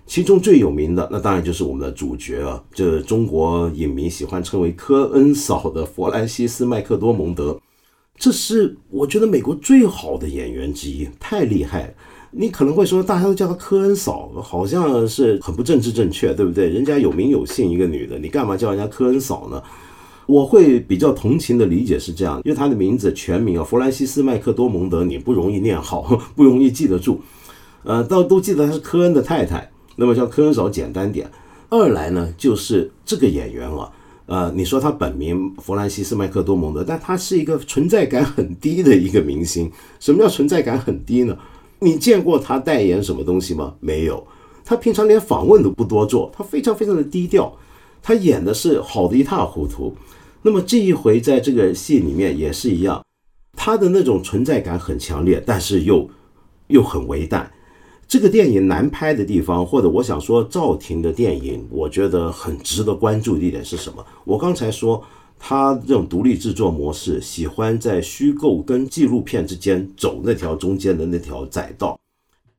其中最有名的，那当然就是我们的主角啊，就是中国影迷喜欢称为科恩嫂的弗兰西斯麦克多蒙德。这是我觉得美国最好的演员之一，太厉害了。你可能会说，大家都叫她科恩嫂，好像是很不政治正确，对不对？人家有名有姓一个女的，你干嘛叫人家科恩嫂呢？我会比较同情的理解是这样，因为他的名字全名啊，弗兰西斯麦克多蒙德，你不容易念好，不容易记得住。呃，倒都记得他是科恩的太太，那么叫科恩嫂简单点。二来呢，就是这个演员啊。呃，你说他本名弗兰西斯麦克多蒙德，但他是一个存在感很低的一个明星。什么叫存在感很低呢？你见过他代言什么东西吗？没有。他平常连访问都不多做，他非常非常的低调。他演的是好的一塌糊涂。那么这一回在这个戏里面也是一样，他的那种存在感很强烈，但是又又很微淡。这个电影难拍的地方，或者我想说赵婷的电影，我觉得很值得关注的一点是什么？我刚才说他这种独立制作模式，喜欢在虚构跟纪录片之间走那条中间的那条窄道。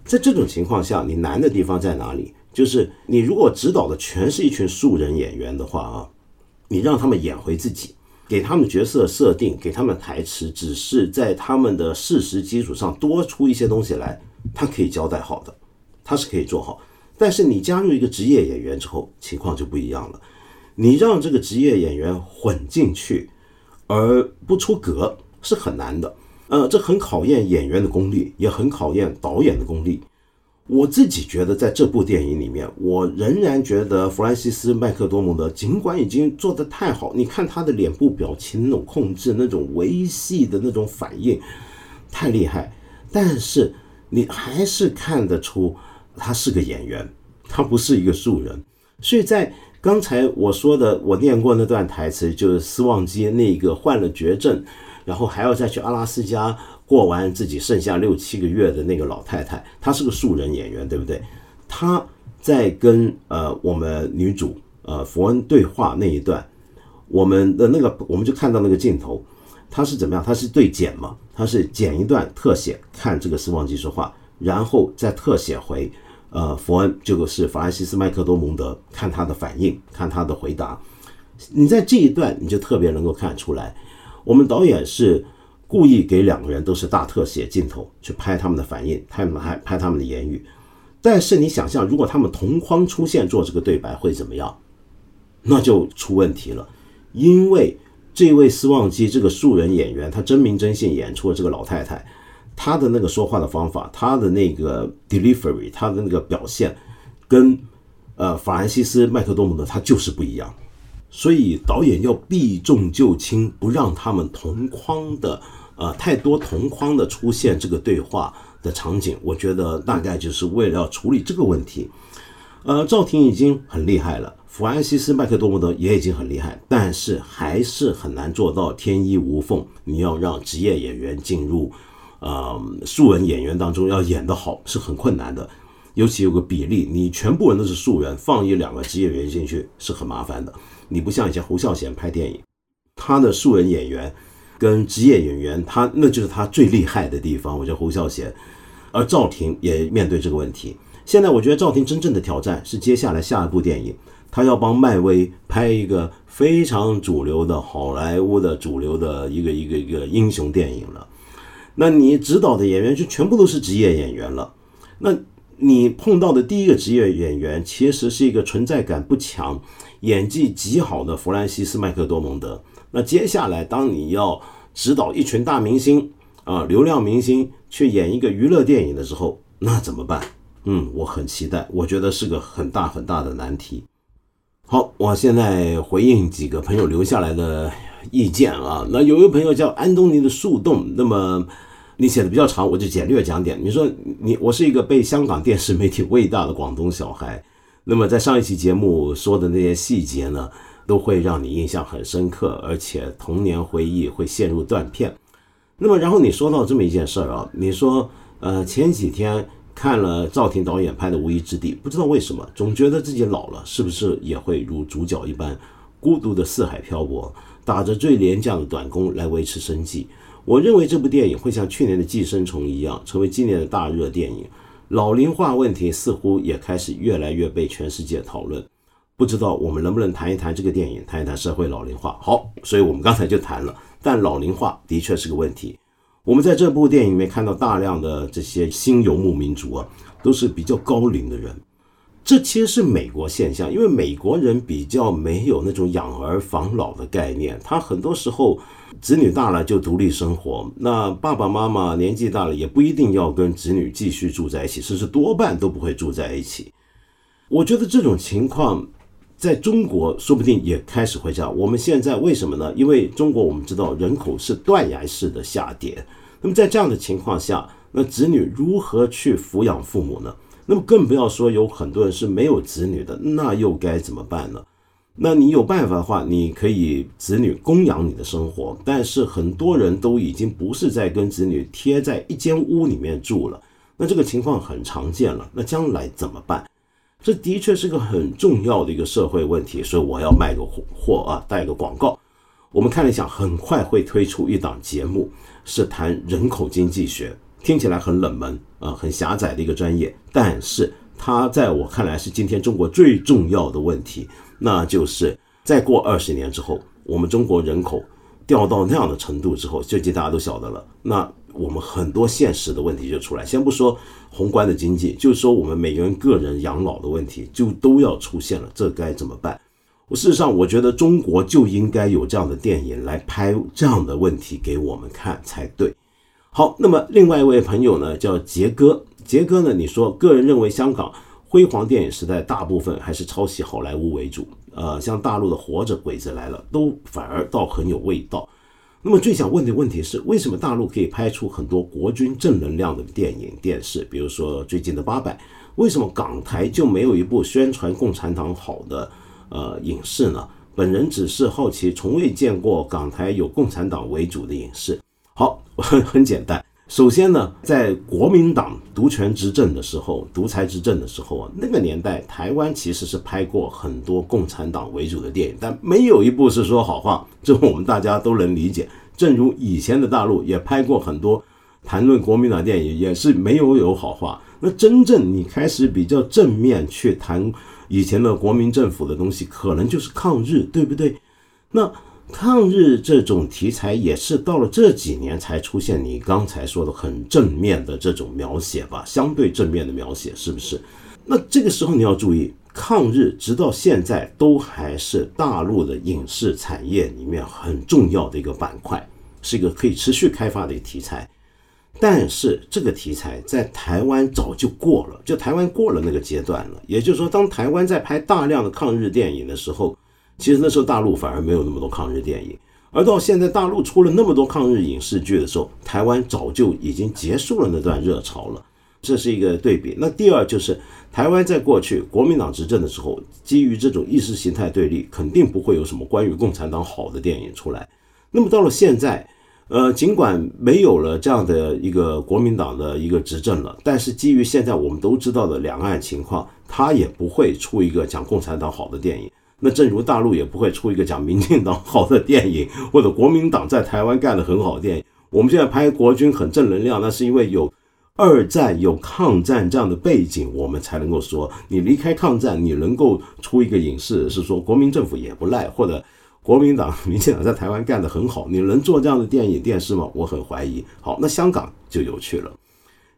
在这种情况下，你难的地方在哪里？就是你如果指导的全是一群素人演员的话啊，你让他们演回自己，给他们角色设定，给他们台词，只是在他们的事实基础上多出一些东西来。他可以交代好的，他是可以做好。但是你加入一个职业演员之后，情况就不一样了。你让这个职业演员混进去而不出格是很难的。呃，这很考验演员的功力，也很考验导演的功力。我自己觉得，在这部电影里面，我仍然觉得弗兰西斯麦克多蒙德尽管已经做得太好，你看他的脸部表情那种控制，那种维系的那种反应，太厉害。但是。你还是看得出他是个演员，他不是一个素人。所以在刚才我说的，我念过那段台词，就是斯旺基那个患了绝症，然后还要再去阿拉斯加过完自己剩下六七个月的那个老太太，她是个素人演员，对不对？她在跟呃我们女主呃佛恩对话那一段，我们的那个我们就看到那个镜头。她是怎么样？她是对剪嘛？她是剪一段特写，看这个斯旺基说话，然后再特写回，呃，佛恩这个是法兰西斯麦克多蒙德，看他的反应，看他的回答。你在这一段，你就特别能够看出来，我们导演是故意给两个人都是大特写镜头去拍他们的反应，拍拍拍他们的言语。但是你想象，如果他们同框出现做这个对白会怎么样？那就出问题了，因为。这位斯旺基这个素人演员，他真名真姓演出了这个老太太，他的那个说话的方法，他的那个 delivery，他的那个表现，跟呃法兰西斯麦克多姆的他就是不一样，所以导演要避重就轻，不让他们同框的呃太多同框的出现这个对话的场景，我觉得大概就是为了要处理这个问题。呃，赵婷已经很厉害了，弗兰西斯·麦克多蒙德也已经很厉害，但是还是很难做到天衣无缝。你要让职业演员进入，呃，素人演员当中要演得好是很困难的。尤其有个比例，你全部人都是素人，放一两个职业演员进去是很麻烦的。你不像以前侯孝贤拍电影，他的素人演员跟职业演员，他那就是他最厉害的地方。我觉得侯孝贤，而赵婷也面对这个问题。现在我觉得赵婷真正的挑战是接下来下一部电影，他要帮漫威拍一个非常主流的好莱坞的主流的一个一个一个英雄电影了。那你指导的演员就全部都是职业演员了，那。你碰到的第一个职业演员，其实是一个存在感不强、演技极好的弗兰西斯·麦克多蒙德。那接下来，当你要指导一群大明星啊、流量明星去演一个娱乐电影的时候，那怎么办？嗯，我很期待，我觉得是个很大很大的难题。好，我现在回应几个朋友留下来的意见啊。那有一个朋友叫安东尼的树洞，那么。你写的比较长，我就简略讲点。你说你我是一个被香港电视媒体喂大的广东小孩，那么在上一期节目说的那些细节呢，都会让你印象很深刻，而且童年回忆会陷入断片。那么然后你说到这么一件事儿啊，你说呃前几天看了赵婷导演拍的《无依之地》，不知道为什么总觉得自己老了，是不是也会如主角一般孤独的四海漂泊，打着最廉价的短工来维持生计？我认为这部电影会像去年的《寄生虫》一样，成为今年的大热电影。老龄化问题似乎也开始越来越被全世界讨论。不知道我们能不能谈一谈这个电影，谈一谈社会老龄化？好，所以我们刚才就谈了。但老龄化的确是个问题。我们在这部电影里面看到大量的这些新游牧民族啊，都是比较高龄的人。这其实是美国现象，因为美国人比较没有那种养儿防老的概念，他很多时候。子女大了就独立生活，那爸爸妈妈年纪大了也不一定要跟子女继续住在一起，甚至多半都不会住在一起。我觉得这种情况在中国说不定也开始会这样。我们现在为什么呢？因为中国我们知道人口是断崖式的下跌，那么在这样的情况下，那子女如何去抚养父母呢？那么更不要说有很多人是没有子女的，那又该怎么办呢？那你有办法的话，你可以子女供养你的生活，但是很多人都已经不是在跟子女贴在一间屋里面住了，那这个情况很常见了。那将来怎么办？这的确是个很重要的一个社会问题，所以我要卖个货啊，带个广告。我们看了一下，很快会推出一档节目，是谈人口经济学，听起来很冷门啊，很狭窄的一个专业，但是它在我看来是今天中国最重要的问题。那就是再过二十年之后，我们中国人口掉到那样的程度之后，最近大家都晓得了。那我们很多现实的问题就出来，先不说宏观的经济，就是说我们每个人个人养老的问题就都要出现了。这该怎么办？我事实上我觉得中国就应该有这样的电影来拍这样的问题给我们看才对。好，那么另外一位朋友呢，叫杰哥，杰哥呢，你说个人认为香港。辉煌电影时代，大部分还是抄袭好莱坞为主。呃，像大陆的《活着》《鬼子来了》，都反而倒很有味道。那么最想问的问题是，为什么大陆可以拍出很多国军正能量的电影、电视？比如说最近的《八佰》，为什么港台就没有一部宣传共产党好的呃影视呢？本人只是好奇，从未见过港台有共产党为主的影视。好，很 很简单。首先呢，在国民党独权执政的时候、独裁执政的时候啊，那个年代台湾其实是拍过很多共产党为主的电影，但没有一部是说好话，这我们大家都能理解。正如以前的大陆也拍过很多谈论国民党电影，也是没有有好话。那真正你开始比较正面去谈以前的国民政府的东西，可能就是抗日，对不对？那。抗日这种题材也是到了这几年才出现，你刚才说的很正面的这种描写吧，相对正面的描写是不是？那这个时候你要注意，抗日直到现在都还是大陆的影视产业里面很重要的一个板块，是一个可以持续开发的一个题材。但是这个题材在台湾早就过了，就台湾过了那个阶段了。也就是说，当台湾在拍大量的抗日电影的时候。其实那时候大陆反而没有那么多抗日电影，而到现在大陆出了那么多抗日影视剧的时候，台湾早就已经结束了那段热潮了。这是一个对比。那第二就是台湾在过去国民党执政的时候，基于这种意识形态对立，肯定不会有什么关于共产党好的电影出来。那么到了现在，呃，尽管没有了这样的一个国民党的一个执政了，但是基于现在我们都知道的两岸情况，他也不会出一个讲共产党好的电影。那正如大陆也不会出一个讲民进党好的电影，或者国民党在台湾干的很好的电影。我们现在拍国军很正能量，那是因为有二战、有抗战这样的背景，我们才能够说，你离开抗战，你能够出一个影视是说国民政府也不赖，或者国民党、民进党在台湾干得很好，你能做这样的电影、电视吗？我很怀疑。好，那香港就有趣了。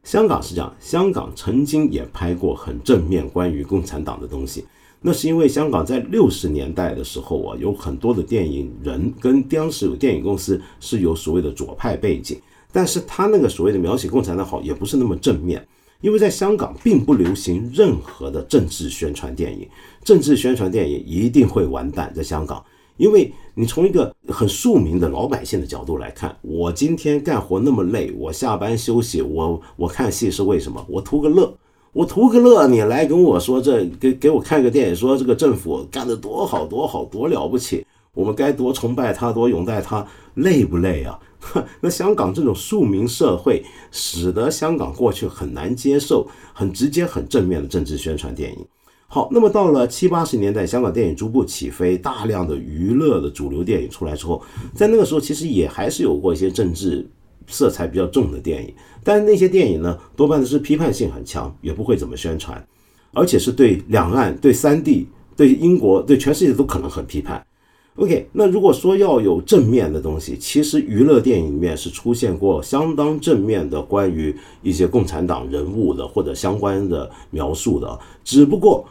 香港是这样，香港曾经也拍过很正面关于共产党的东西。那是因为香港在六十年代的时候啊，有很多的电影人跟当时有电影公司是有所谓的左派背景，但是他那个所谓的描写共产党好也不是那么正面，因为在香港并不流行任何的政治宣传电影，政治宣传电影一定会完蛋在香港，因为你从一个很庶民的老百姓的角度来看，我今天干活那么累，我下班休息，我我看戏是为什么？我图个乐。我图个乐，你来跟我说这给给我看个电影，说这个政府干得多好多好多了不起，我们该多崇拜他，多拥戴他，累不累啊？那香港这种庶民社会，使得香港过去很难接受很直接、很正面的政治宣传电影。好，那么到了七八十年代，香港电影逐步起飞，大量的娱乐的主流电影出来之后，在那个时候其实也还是有过一些政治。色彩比较重的电影，但是那些电影呢，多半都是批判性很强，也不会怎么宣传，而且是对两岸、对三地、对英国、对全世界都可能很批判。OK，那如果说要有正面的东西，其实娱乐电影里面是出现过相当正面的关于一些共产党人物的或者相关的描述的，只不过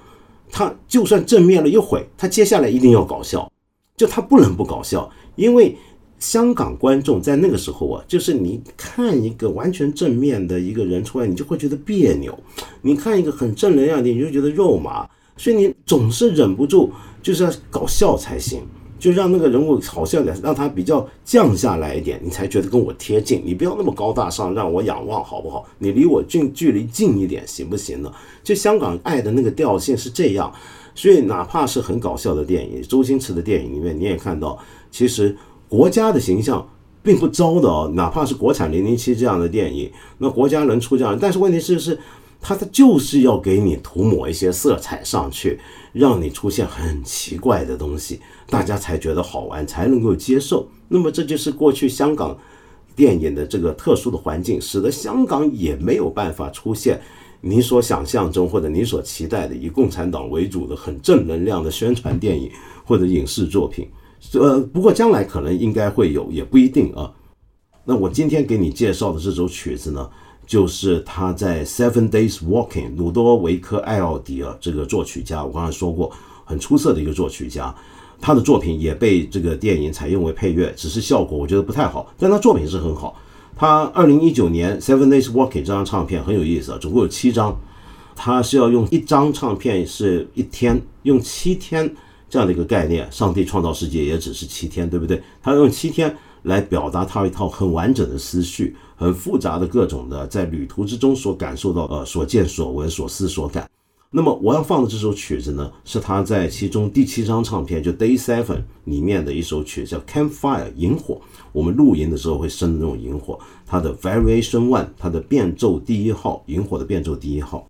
他就算正面了一会，他接下来一定要搞笑，就他不能不搞笑，因为。香港观众在那个时候啊，就是你看一个完全正面的一个人出来，你就会觉得别扭；你看一个很正能量的，你就觉得肉麻。所以你总是忍不住就是要搞笑才行，就让那个人物好笑点，让他比较降下来一点，你才觉得跟我贴近。你不要那么高大上，让我仰望，好不好？你离我近距离近一点，行不行呢？就香港爱的那个调性是这样，所以哪怕是很搞笑的电影，周星驰的电影里面，你也看到其实。国家的形象并不糟的哦，哪怕是国产零零七这样的电影，那国家能出这样，但是问题是是，它它就是要给你涂抹一些色彩上去，让你出现很奇怪的东西，大家才觉得好玩，才能够接受。那么这就是过去香港电影的这个特殊的环境，使得香港也没有办法出现你所想象中或者你所期待的以共产党为主的很正能量的宣传电影或者影视作品。呃，不过将来可能应该会有，也不一定啊。那我今天给你介绍的这首曲子呢，就是他在《Seven Days Walking》鲁多维克·艾奥迪尔这个作曲家，我刚才说过，很出色的一个作曲家。他的作品也被这个电影采用为配乐，只是效果我觉得不太好，但他作品是很好。他二零一九年《Seven Days Walking》这张唱片很有意思，总共有七张，他是要用一张唱片是一天，用七天。这样的一个概念，上帝创造世界也只是七天，对不对？他用七天来表达他一套很完整的思绪，很复杂的各种的在旅途之中所感受到呃所见所闻所思所感。那么我要放的这首曲子呢，是他在其中第七张唱片就 Day Seven 里面的一首曲，叫 Campfire 萤火。我们露营的时候会生的那种萤火。它的 Variation One，它的变奏第一号，萤火的变奏第一号。